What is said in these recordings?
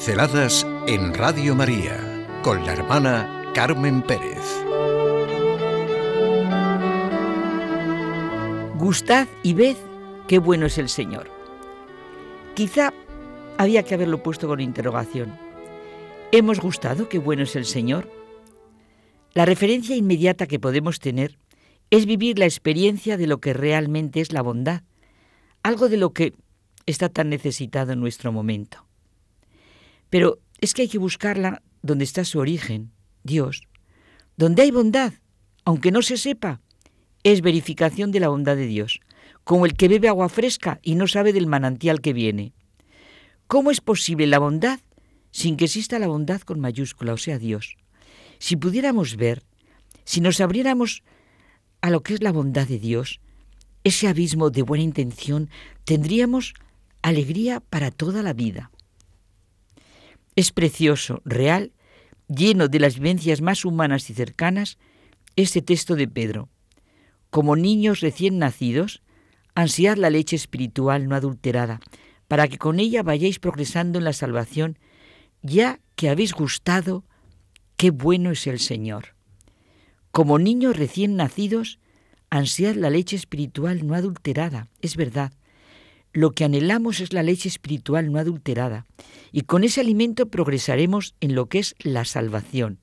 Pinceladas en Radio María con la hermana Carmen Pérez. Gustad y ved qué bueno es el Señor. Quizá había que haberlo puesto con interrogación. ¿Hemos gustado qué bueno es el Señor? La referencia inmediata que podemos tener es vivir la experiencia de lo que realmente es la bondad, algo de lo que está tan necesitado en nuestro momento. Pero es que hay que buscarla donde está su origen, Dios. Donde hay bondad, aunque no se sepa, es verificación de la bondad de Dios, como el que bebe agua fresca y no sabe del manantial que viene. ¿Cómo es posible la bondad sin que exista la bondad con mayúscula, o sea, Dios? Si pudiéramos ver, si nos abriéramos a lo que es la bondad de Dios, ese abismo de buena intención, tendríamos alegría para toda la vida. Es precioso, real, lleno de las vivencias más humanas y cercanas, este texto de Pedro. Como niños recién nacidos, ansiad la leche espiritual no adulterada, para que con ella vayáis progresando en la salvación, ya que habéis gustado, qué bueno es el Señor. Como niños recién nacidos, ansiad la leche espiritual no adulterada, es verdad, lo que anhelamos es la leche espiritual no adulterada, y con ese alimento progresaremos en lo que es la salvación.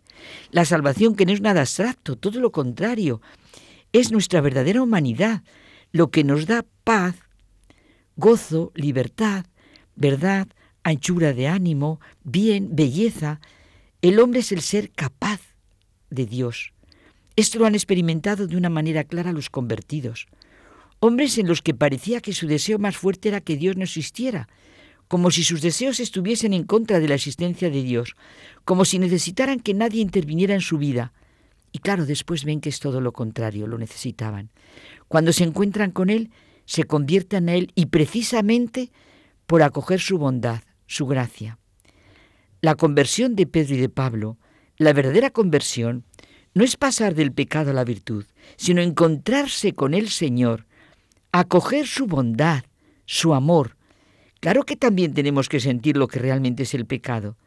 La salvación que no es nada abstracto, todo lo contrario, es nuestra verdadera humanidad, lo que nos da paz, gozo, libertad, verdad, anchura de ánimo, bien, belleza. El hombre es el ser capaz de Dios. Esto lo han experimentado de una manera clara los convertidos hombres en los que parecía que su deseo más fuerte era que Dios no existiera, como si sus deseos estuviesen en contra de la existencia de Dios, como si necesitaran que nadie interviniera en su vida. Y claro, después ven que es todo lo contrario, lo necesitaban. Cuando se encuentran con Él, se convierten a Él y precisamente por acoger su bondad, su gracia. La conversión de Pedro y de Pablo, la verdadera conversión, no es pasar del pecado a la virtud, sino encontrarse con el Señor, acoger su bondad, su amor. Claro que también tenemos que sentir lo que realmente es el pecado.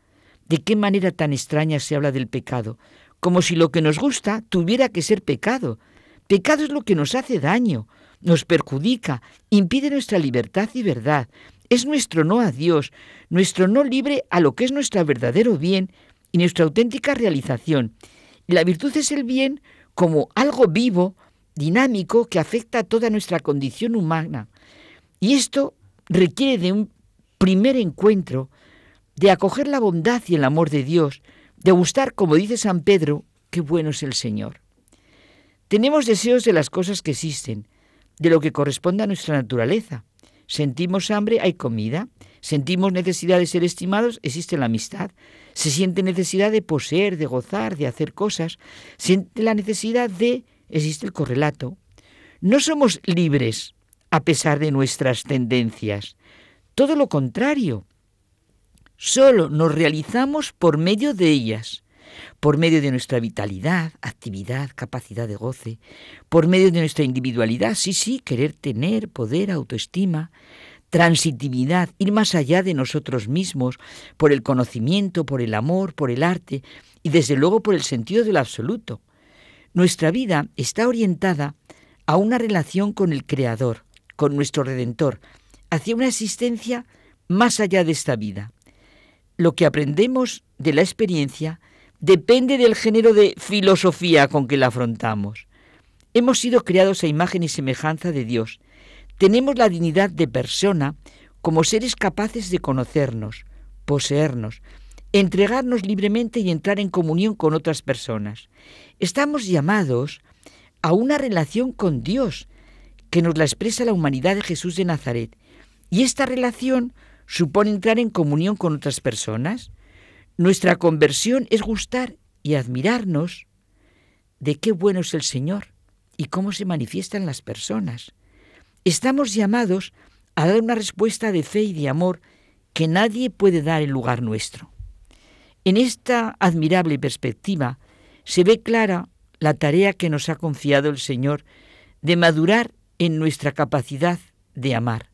¿De qué manera tan extraña se habla del pecado? Como si lo que nos gusta tuviera que ser pecado. Pecado es lo que nos hace daño, nos perjudica, impide nuestra libertad y verdad. Es nuestro no a Dios, nuestro no libre a lo que es nuestro verdadero bien y nuestra auténtica realización. La virtud es el bien como algo vivo, dinámico que afecta a toda nuestra condición humana. Y esto requiere de un primer encuentro, de acoger la bondad y el amor de Dios, de gustar, como dice San Pedro, qué bueno es el Señor. Tenemos deseos de las cosas que existen, de lo que corresponde a nuestra naturaleza. Sentimos hambre, hay comida. Sentimos necesidad de ser estimados, existe la amistad. Se siente necesidad de poseer, de gozar, de hacer cosas. Siente la necesidad de existe el correlato. No somos libres a pesar de nuestras tendencias. Todo lo contrario. Solo nos realizamos por medio de ellas, por medio de nuestra vitalidad, actividad, capacidad de goce, por medio de nuestra individualidad, sí, sí, querer tener poder, autoestima, transitividad, ir más allá de nosotros mismos, por el conocimiento, por el amor, por el arte y desde luego por el sentido del absoluto. Nuestra vida está orientada a una relación con el Creador, con nuestro Redentor, hacia una existencia más allá de esta vida. Lo que aprendemos de la experiencia depende del género de filosofía con que la afrontamos. Hemos sido creados a imagen y semejanza de Dios. Tenemos la dignidad de persona como seres capaces de conocernos, poseernos, entregarnos libremente y entrar en comunión con otras personas. Estamos llamados a una relación con Dios que nos la expresa la humanidad de Jesús de Nazaret. Y esta relación supone entrar en comunión con otras personas. Nuestra conversión es gustar y admirarnos de qué bueno es el Señor y cómo se manifiestan las personas. Estamos llamados a dar una respuesta de fe y de amor que nadie puede dar en lugar nuestro. En esta admirable perspectiva se ve clara la tarea que nos ha confiado el Señor de madurar en nuestra capacidad de amar,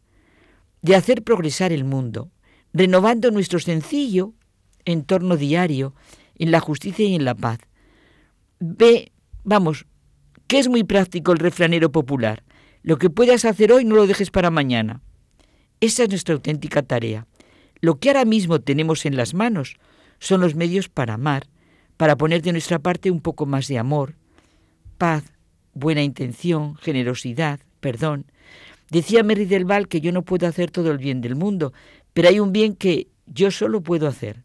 de hacer progresar el mundo, renovando nuestro sencillo entorno diario, en la justicia y en la paz. Ve, vamos, que es muy práctico el refranero popular. Lo que puedas hacer hoy no lo dejes para mañana. Esa es nuestra auténtica tarea. Lo que ahora mismo tenemos en las manos son los medios para amar, para poner de nuestra parte un poco más de amor, paz, buena intención, generosidad, perdón. Decía Mary del Val que yo no puedo hacer todo el bien del mundo, pero hay un bien que yo solo puedo hacer.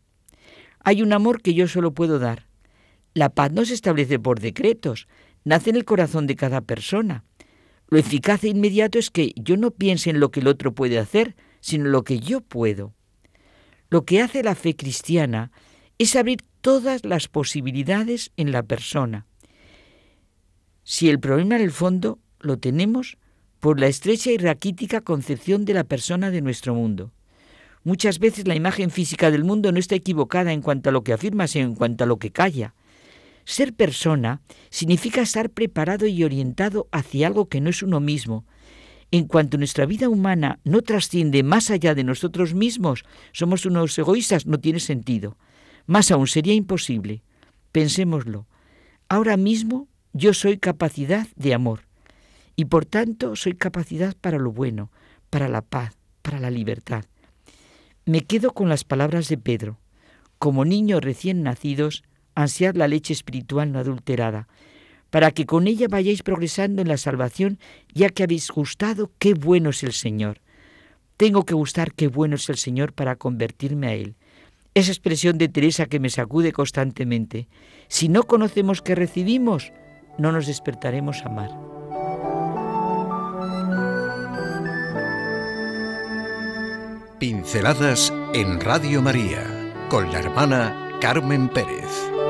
Hay un amor que yo solo puedo dar. La paz no se establece por decretos, nace en el corazón de cada persona. Lo eficaz e inmediato es que yo no piense en lo que el otro puede hacer, sino en lo que yo puedo. Lo que hace la fe cristiana es abrir todas las posibilidades en la persona. Si el problema en el fondo lo tenemos por la estrecha y raquítica concepción de la persona de nuestro mundo. Muchas veces la imagen física del mundo no está equivocada en cuanto a lo que afirma, sino en cuanto a lo que calla. Ser persona significa estar preparado y orientado hacia algo que no es uno mismo. En cuanto nuestra vida humana no trasciende más allá de nosotros mismos, somos unos egoístas, no tiene sentido. Más aún, sería imposible. Pensémoslo. Ahora mismo yo soy capacidad de amor y por tanto soy capacidad para lo bueno, para la paz, para la libertad. Me quedo con las palabras de Pedro. Como niños recién nacidos, ansiad la leche espiritual no adulterada, para que con ella vayáis progresando en la salvación, ya que habéis gustado qué bueno es el Señor. Tengo que gustar qué bueno es el Señor para convertirme a Él. Esa expresión de Teresa que me sacude constantemente. Si no conocemos qué recibimos, no nos despertaremos a amar. Pinceladas en Radio María con la hermana Carmen Pérez.